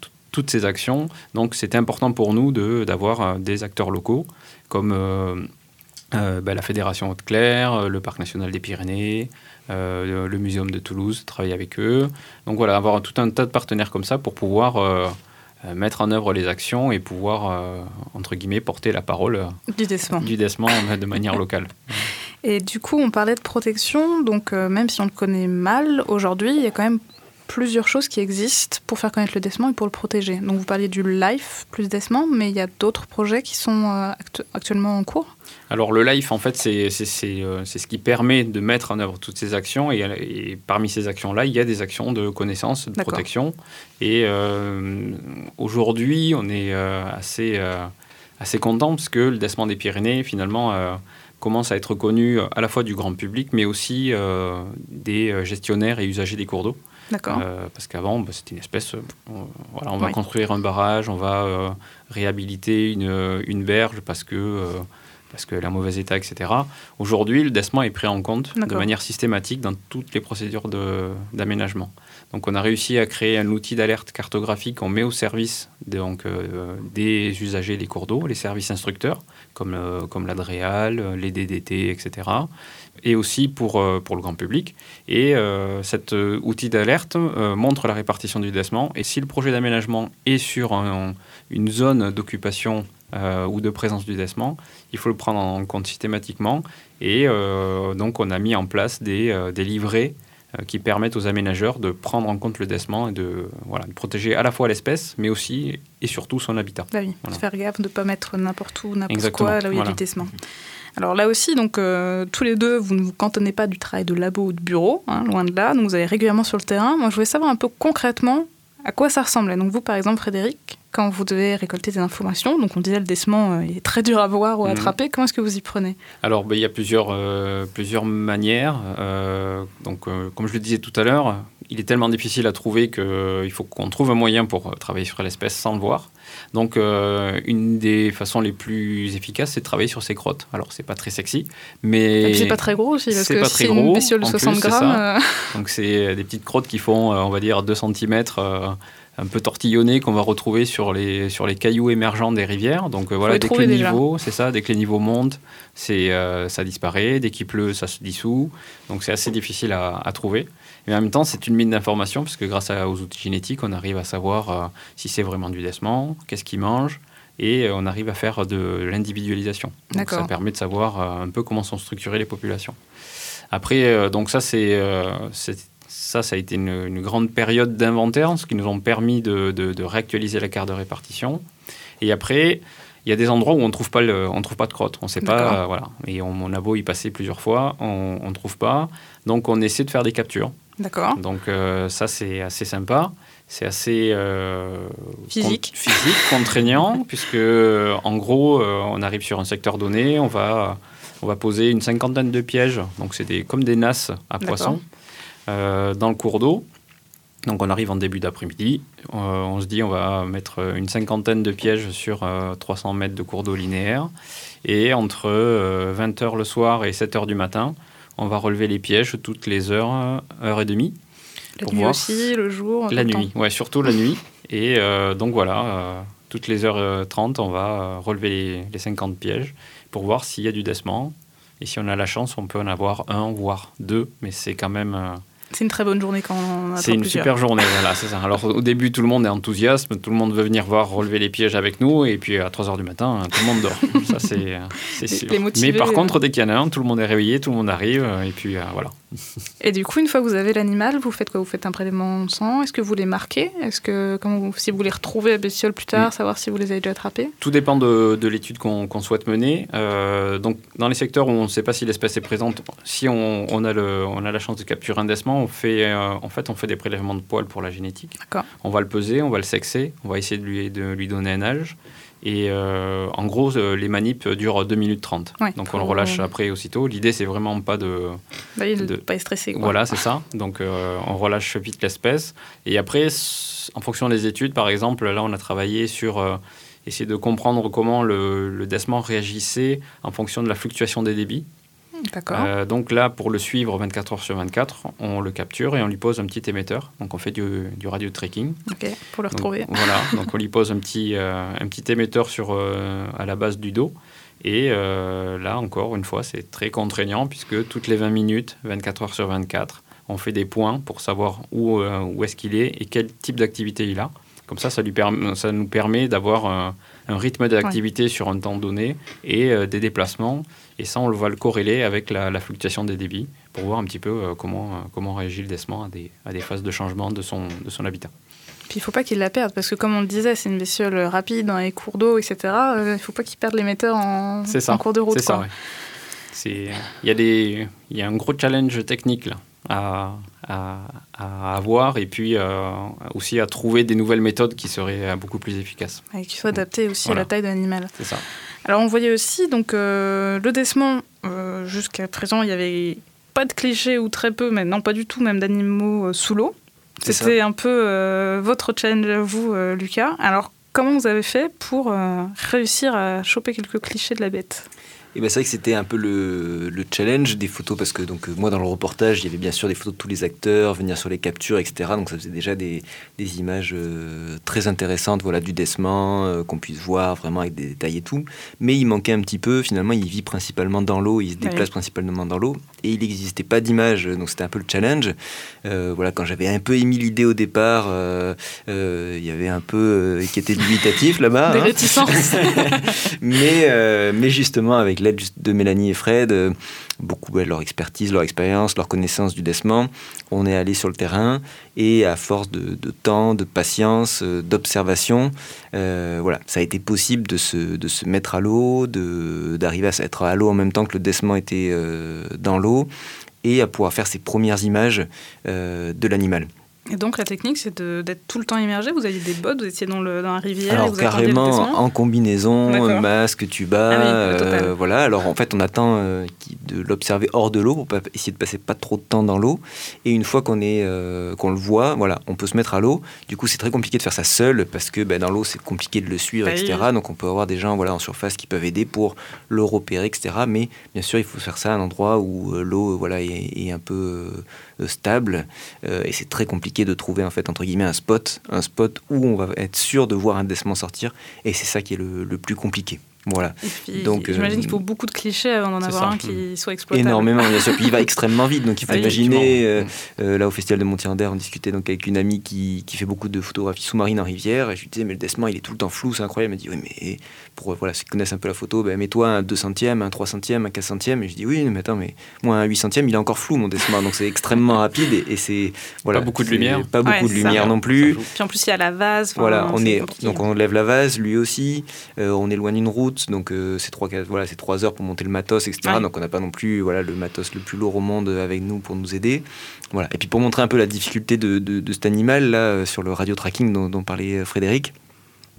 tout- toutes ces actions. Donc, c'était important pour nous d'avoir des acteurs locaux comme ben, la Fédération Haute-Claire, le Parc national des Pyrénées, le, le Muséum de Toulouse, travailler avec eux. Donc voilà, avoir tout un tas de partenaires comme ça pour pouvoir mettre en œuvre les actions et pouvoir, euh, entre guillemets, porter la parole euh, Du décement. du décement euh, de manière locale. Et du coup, on parlait de protection, donc euh, même si on le connaît mal, aujourd'hui, il y a quand même plusieurs choses qui existent pour faire connaître le décement et pour le protéger. Donc vous parliez du LIFE plus décement, mais il y a d'autres projets qui sont euh, actu- actuellement en cours. Alors le LIFE, en fait, c'est euh, c'est ce qui permet de mettre en œuvre toutes ces actions. Et, et parmi ces actions-là, il y a des actions de connaissance, de protection. Et euh, aujourd'hui, on est euh, assez, euh, assez content parce que le décement des Pyrénées, finalement, commence à être connu à la fois du grand public, mais aussi des gestionnaires et usagers des cours d'eau. D'accord. Euh, parce qu'avant, bah, c'était une espèce. euh, on, voilà, on va Oui. construire un barrage, on va euh, réhabiliter une, une berge parce que. Parce qu'elle est en mauvais état, etc. Aujourd'hui, le décement est pris en compte de manière systématique dans toutes les procédures d'aménagement. Donc, on a réussi à créer un outil d'alerte cartographique qu'on met au service donc, euh, des usagers des cours d'eau, les services instructeurs, comme, euh, comme l'ADREAL, les DDT, etc. Et aussi pour, euh, pour le grand public. Et euh, cet outil d'alerte montre la répartition du décement. Et si le projet d'aménagement est sur un- une zone d'occupation euh, ou de présence du décement, il faut le prendre en compte systématiquement. Et euh, donc, on a mis en place des, euh, des livrets euh, qui permettent aux aménageurs de prendre en compte le décement et de, voilà, de protéger à la fois l'espèce, mais aussi et surtout son habitat. Bah oui, Voilà. faire gaffe de ne pas mettre n'importe où, n'importe quoi là où il y a voilà. du décement. Alors là aussi, donc euh, tous les deux, vous ne vous cantonnez pas du travail de labo ou de bureau, hein, loin de là. Donc vous allez régulièrement sur le terrain. Moi, je voulais savoir un peu concrètement à quoi ça ressemblait. Donc vous, par exemple, Frédéric, quand vous devez récolter des informations, donc on disait le décement euh, est très dur à voir ou à Mhm. attraper. Comment est-ce que vous y prenez? Alors, ben, il y a plusieurs, euh, plusieurs manières. Euh, donc, euh, comme je le disais tout à l'heure, il est tellement difficile à trouver qu'il faut qu'on trouve un moyen pour travailler sur l'espèce sans le voir. Donc, euh, une des façons les plus efficaces, c'est de travailler sur ses crottes. Alors, c'est pas très sexy, mais c'est pas très gros aussi, parce que pas si très c'est une bestiole de en 60 plus, grammes, euh, donc c'est des petites crottes qui font, on va dire, 2 cm, un peu tortillonnées qu'on va retrouver sur les, sur les cailloux émergents des rivières. Donc euh, voilà, les dès que trouver le déjà. niveau, c'est ça, dès que les niveaux montent, c'est, euh, ça disparaît. Dès qu'il pleut, ça se dissout. Donc c'est assez difficile à, à trouver. Mais en même temps, c'est une mine d'informations, parce que grâce à- aux outils génétiques, on arrive à savoir euh, si c'est vraiment du décement, qu'est-ce qu'il mange, et on arrive à faire de l'individualisation. Donc ça permet de savoir un peu comment sont structurées les populations. Après, donc ça, c'est- ça, ça a été une, une grande période d'inventaire, ce qui nous ont permis de, de- de réactualiser la carte de répartition. Et après, il y a des endroits où on ne trouve pas le, on trouve pas de crotte. On ne sait pas, euh, voilà. Et on, on a beau y passer plusieurs fois, on ne trouve pas. Donc on essaie de faire des captures. D'accord. Donc euh, ça, c'est assez sympa. C'est assez euh, Physique. con- physique, contraignant, puisque en gros, euh, on arrive sur un secteur donné, on va, on va poser une cinquantaine de pièges. Donc c'est des, comme des nasses à poissons euh, dans le cours d'eau. Donc on arrive en début d'après-midi, euh, on se dit on va mettre une cinquantaine de pièges sur euh, 300 mètres de cours d'eau linéaire. Et entre 20h le soir et 7h du matin, on va relever les pièges toutes les heures, euh, heure et demie. La pour nuit voir aussi, le jour. La le temps. nuit, ouais, surtout la nuit. Et euh, donc voilà, euh, toutes les heures euh, 30, on va euh, relever les, les 50 pièges pour voir s'il y a du décement. Et si on a la chance, on peut en avoir un, voire deux, mais c'est quand même... C'est une très bonne journée quand on c'est attrape une plusieurs. super journée, voilà, c'est ça. Alors au début, tout le monde est enthousiaste, tout le monde veut venir voir relever les pièges avec nous, et puis à 3h du matin, tout le monde dort. ça, c'est c'est sûr. motivés, Mais par euh. contre, dès qu'il y en a un, tout le monde est réveillé, tout le monde arrive, et puis euh, voilà. Et du coup, une fois que vous avez l'animal, vous faites quoi? Vous faites un prélèvement de sang? Est-ce que vous les marquez? Est-ce que comment vous- si vous les retrouvez la bestiole plus tard, savoir si vous les avez déjà attrapés? Tout dépend de, de l'étude qu'on souhaite mener. Euh, donc, dans les secteurs où on ne sait pas si l'espèce est présente, si on, on a le, on a la chance de capturer un décement, on fait, euh, en fait, on fait des prélèvements de poils pour la génétique. D'accord. On va le peser, on va le sexer, on va essayer de lui, de lui donner un âge. Et euh, en gros, euh, les manips durent 2 minutes 30. Ouais, donc, on le relâche après aussitôt. L'idée, c'est vraiment pas de, bah, De- pas être stressé. Quoi. voilà, c'est ça. Donc, euh, on relâche vite l'espèce. Et après, en fonction des études, par exemple, là, on a travaillé sur essayer de comprendre comment le, le décement réagissait en fonction de la fluctuation des débits. Euh, donc là, pour le suivre 24 heures sur 24, on le capture et on lui pose un petit émetteur. Donc, on fait du, du radio tracking. ok, pour le Donc, retrouver. voilà, donc on lui pose un petit, euh, un petit émetteur sur, euh, à la base du dos. Et là, encore une fois, c'est très contraignant puisque toutes les 20 minutes, 24 heures sur 24, on fait des points pour savoir où, où est-ce qu'il est et quel type d'activité il a. Comme ça, ça, lui perm- ça nous permet d'avoir un, un rythme d'activité sur un temps donné et euh, des déplacements. Et ça, on va le corréler avec la, la fluctuation des débits pour voir un petit peu euh, comment, euh, comment réagit le décement à des, à des phases de changement de son, de son habitat. Puis il faut pas qu'il la perde, parce que comme on le disait, c'est une bestiole rapide dans les cours d'eau, etc. Euh, il faut pas qu'il perde l'émetteur en, C'est ça. en cours de route. C'est ça, ouais. C'est- Il y, a des- il y a un gros challenge technique là, à, à, à avoir et puis euh, aussi à trouver des nouvelles méthodes qui seraient euh, beaucoup plus efficaces. Et qu'il soit adapté aussi Voilà. à la taille de l'animal. C'est ça. Alors on voyait aussi donc euh, le décement. euh, Jusqu'à présent, il y avait pas de clichés ou très peu, mais non pas du tout, même d'animaux sous l'eau. C'était un peu votre challenge à vous, Lucas. Alors comment vous avez fait pour réussir à choper quelques clichés de la bête? Et ben c'est vrai que c'était un peu le, le challenge des photos parce que donc moi dans le reportage il y avait bien sûr des photos de tous les acteurs, venir sur les captures, etc. Donc ça faisait déjà des, des images euh, très intéressantes, voilà du décement euh, qu'on puisse voir vraiment avec des détails et tout. Mais il manquait un petit peu. Finalement il vit principalement dans l'eau, il se Ouais. déplace principalement dans l'eau et il n'existait pas d'image. Donc c'était un peu le challenge. Euh, voilà quand j'avais un peu émis l'idée au départ, il y avait un peu qui était dubitatif là-bas. Des hein. réticences mais, mais justement, avec l'aide juste de Mélanie et Fred, euh, beaucoup de leur expertise, leur expérience, leur connaissance du décement, on est allé sur le terrain et à force de, temps, de patience, euh, d'observation, euh, voilà, ça a été possible de se, de se mettre à l'eau, d'arriver à être à l'eau en même temps que le décement était dans l'eau et à pouvoir faire ses premières images de l'animal. Et donc la technique, c'est d'être tout le temps immergé. Vous aviez des bottes, vous étiez dans, le, dans la rivière. et Alors vous carrément en combinaison, masque, tuba, Ah oui, euh, voilà. Alors en fait on attend euh, de l'observer hors de l'eau pour pas essayer de passer pas trop de temps dans l'eau. Et une fois qu'on est euh, qu'on le voit, voilà, on peut se mettre à l'eau. Du coup c'est très compliqué de faire ça seul parce que ben, dans l'eau c'est compliqué de le suivre, Bah etc. Donc on peut avoir des gens voilà en surface qui peuvent aider pour le repérer, etc. Mais bien sûr il faut faire ça à un endroit où l'eau voilà est, est un peu stable Euh, et c'est très compliqué de trouver en fait entre guillemets un spot, un spot où on va être sûr de voir un décement sortir et c'est ça qui est le plus compliqué. Voilà, puis, Donc, j'imagine euh, qu'il faut beaucoup de clichés avant d'en avoir ça. un qui soit exploitable. énormément bien sûr. Puis il va extrêmement vite, donc il faut oui, imaginer. euh, euh, là au festival de Montier-Ander, on discutait donc avec une amie qui, qui fait beaucoup de photographies sous-marines en rivière et je lui disais mais le décement il est tout le temps flou, c'est incroyable. Elle m'a dit oui mais pour voilà ceux qui connaissent un peu la photo, ben, mets-toi un 2 centièmes, un 3 centièmes, un 4 centièmes et je dis oui mais attends mais moi un 8 centièmes il est encore flou mon décement donc c'est extrêmement rapide et, et c'est voilà beaucoup de lumière. pas beaucoup Ouais, de lumière non plus. Puis en plus, il y a la vase. Voilà, on est donc on lève la vase, lui aussi. Euh, on est loin d'une route, donc euh, c'est trois voilà, c'est trois heures pour monter le matos, etc. Ouais. Donc on n'a pas non plus voilà le matos le plus lourd au monde avec nous pour nous aider. Voilà. Et puis pour montrer un peu la difficulté de, de- de cet animal là euh, sur le radio tracking dont, dont parlait euh, Frédéric.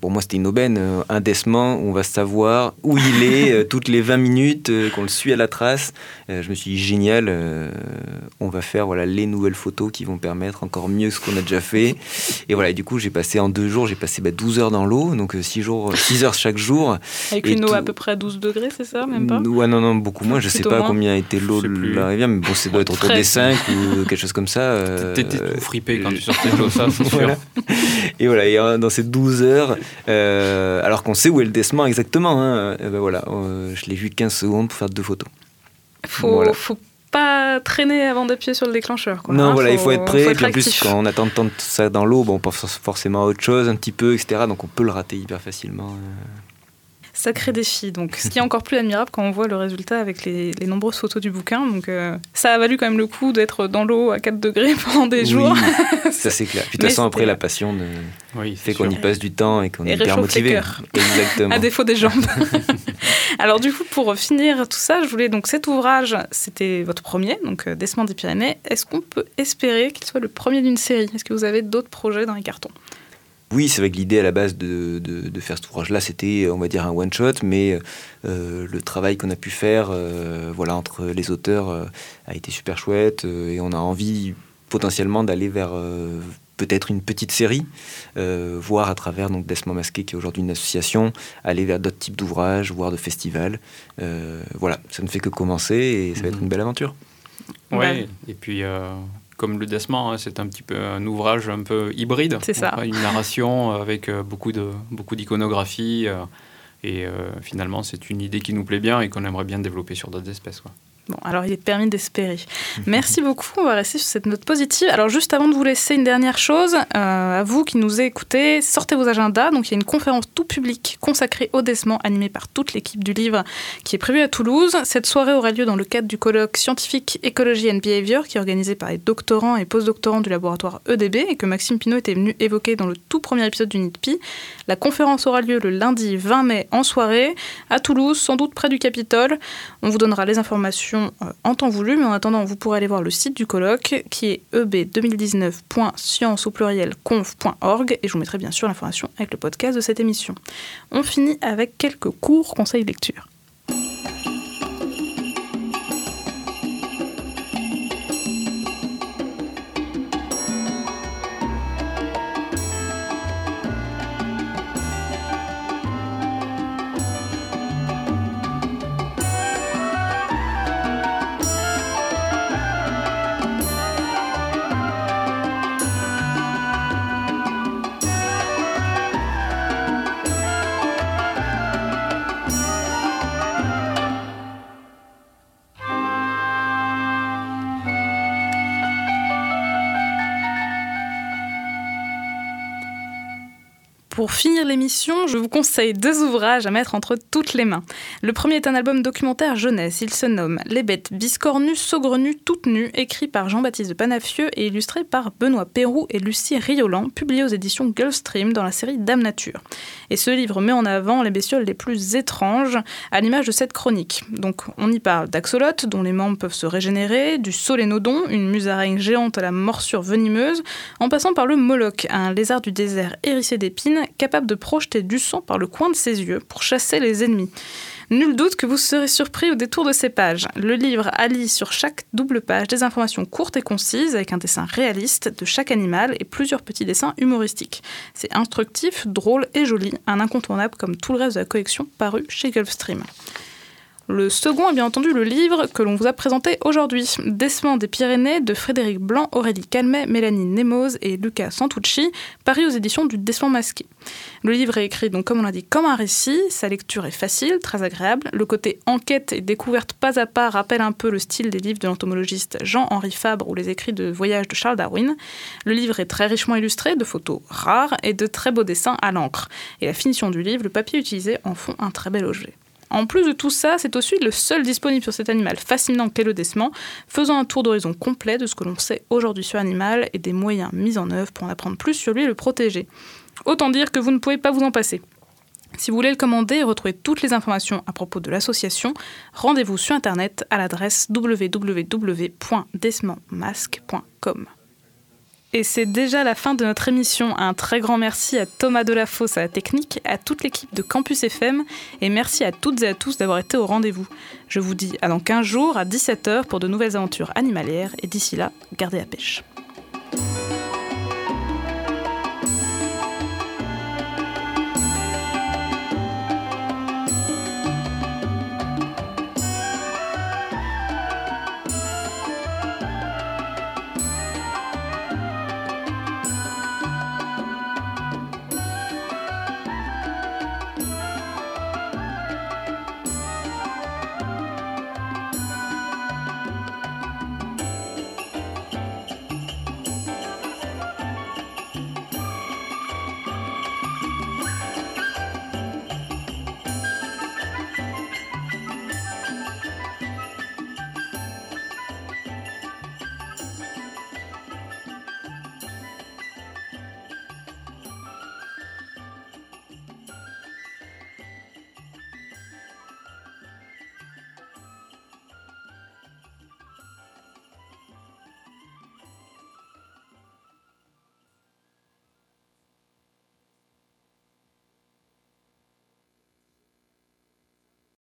Pour moi, c'était une aubaine, euh, un décement où on va savoir où il est euh, toutes les 20 minutes, euh, qu'on le suit à la trace. Je me suis dit, génial, euh, on va faire voilà, les nouvelles photos qui vont permettre encore mieux ce qu'on a déjà fait. Et voilà, et du coup, j'ai passé en deux jours, j'ai passé bah, 12 heures dans l'eau, donc 6, jours, 6 heures chaque jour. Avec et une eau à peu près à 12 degrés, c'est ça Même pas? Ouais, non, non, beaucoup moins. Je sais pas moins. combien était l'eau de la rivière, mais bon, ça doit être autour des 5 ou quelque chose comme ça. euh, T'étais tout frippé quand tu sortais de l'eau, ça, c'est sûr. Voilà. Et voilà, et dans ces 12 heures, euh, alors qu'on sait où est le exactement, hein, euh, ben voilà, euh, je l'ai vu 15 secondes pour faire deux photos. faut, Voilà. faut pas traîner avant d'appuyer sur le déclencheur. Quoi, non, hein, voilà, il faut être prêt. faut et puis en plus, quand on attend de temps ça dans l'eau, bon, on pense forcément à autre chose un petit peu, etc. Donc on peut le rater hyper facilement. euh. Sacré défi. Donc, ce qui est encore plus admirable quand on voit le résultat avec les, les nombreuses photos du bouquin. Donc, euh, ça a valu quand même le coup d'être dans l'eau à 4 degrés pendant des jours. Ça c'est clair. Puis de toute façon, après, la passion de- Oui, fait c'est qu'on y passe du temps et qu'on est hyper motivé. Exactement. à défaut des jambes. Alors du coup, pour finir tout ça, je voulais donc cet ouvrage, c'était votre premier, donc euh, Descends des Pyrénées. Est-ce qu'on peut espérer qu'il soit le premier d'une série? Est-ce que vous avez d'autres projets dans les cartons? Oui, c'est vrai que l'idée à la base de, de- de faire cet ouvrage-là, c'était, on va dire, un one-shot, mais euh, le travail qu'on a pu faire euh, voilà, entre les auteurs euh, a été super chouette euh, et on a envie potentiellement d'aller vers euh, peut-être une petite série, euh, voire à travers donc, Desmond Masqué, qui est aujourd'hui une association, aller vers d'autres types d'ouvrages, voire de festivals. Euh, voilà, ça ne fait que commencer et ça va être Mhm. une belle aventure. Ouais, et puis euh, comme le décement, hein, c'est un petit peu un ouvrage un peu hybride. C'est ça. Enfin, Une narration avec euh, beaucoup de beaucoup d'iconographie. euh, et euh, finalement, c'est une idée qui nous plaît bien et qu'on aimerait bien développer sur d'autres espèces. quoi. Bon, alors il est permis d'espérer. Merci beaucoup, on va rester sur cette note positive. Alors juste avant de vous laisser une dernière chose, euh, à vous qui nous écoutez, sortez vos agendas. Donc il y a une conférence tout public consacrée au décement animée par toute l'équipe du livre qui est prévue à Toulouse. Cette soirée aura lieu dans le cadre du colloque scientifique Écologie and Behavior qui est organisé par les doctorants et postdoctorants du laboratoire EDB et que Maxime Pinot était venu évoquer dans le tout premier épisode du NITPI. La conférence aura lieu le lundi 20 mai en soirée à Toulouse, sans doute près du Capitole. On vous donnera les informations euh, en temps voulu, mais en attendant, vous pourrez aller voir le site du colloque qui est eb2019.science au pluriel conf.org et je vous mettrai bien sûr l'information avec le podcast de cette émission. On finit avec quelques cours conseils lecture. Pour l'émission, je vous conseille deux ouvrages à mettre entre toutes les mains. Le premier est un album documentaire jeunesse. Il se nomme Les bêtes biscornues, saugrenues, toutes nues, écrit par Jean-Baptiste de Panafieux et illustré par Benoît Perroux et Lucie Riolan, publié aux éditions Gulfstream dans la série Dame Nature. Et ce livre met en avant les bestioles les plus étranges, à l'image de cette chronique. Donc on y parle d'axolotes, dont les membres peuvent se régénérer, du solénodon, une musaraigne géante à la morsure venimeuse, en passant par le moloch, un lézard du désert hérissé d'épines capable de projeter du sang par le coin de ses yeux pour chasser les ennemis. Nul doute que vous serez surpris au détour de ces pages. Le livre allie sur chaque double page des informations courtes et concises avec un dessin réaliste de chaque animal et plusieurs petits dessins humoristiques. C'est instructif, drôle et joli, un incontournable comme tout le reste de la collection paru chez Gulfstream. Le second est bien entendu le livre que l'on vous a présenté aujourd'hui, Descement des Pyrénées de Frédéric Blanc, Aurélie Calmet, Mélanie Nemoz et Luca Santucci, paru aux éditions du Descement masqué. Le livre est écrit, donc, comme on l'a dit, comme un récit, sa lecture est facile, très agréable, le côté enquête et découverte pas à pas rappelle un peu le style des livres de l'entomologiste Jean-Henri Fabre ou les écrits de voyage de Charles Darwin. Le livre est très richement illustré, de photos rares et de très beaux dessins à l'encre. Et la finition du livre, le papier utilisé en font un très bel objet. En plus de tout ça, c'est aussi le seul disponible sur cet animal fascinant qu'est le décement, faisant un tour d'horizon complet de ce que l'on sait aujourd'hui sur l'animal et des moyens mis en œuvre pour en apprendre plus sur lui et le protéger. Autant dire que vous ne pouvez pas vous en passer. Si vous voulez le commander et retrouver toutes les informations à propos de l'association, rendez-vous sur internet à l'adresse www.desmentmasque.com. Et c'est déjà la fin de notre émission. Un très grand merci à Thomas Delafosse à la technique, à toute l'équipe de Campus FM et merci à toutes et à tous d'avoir été au rendez-vous. Je vous dis à dans 15 jours à 17h pour de nouvelles aventures animalières et d'ici là, gardez la pêche.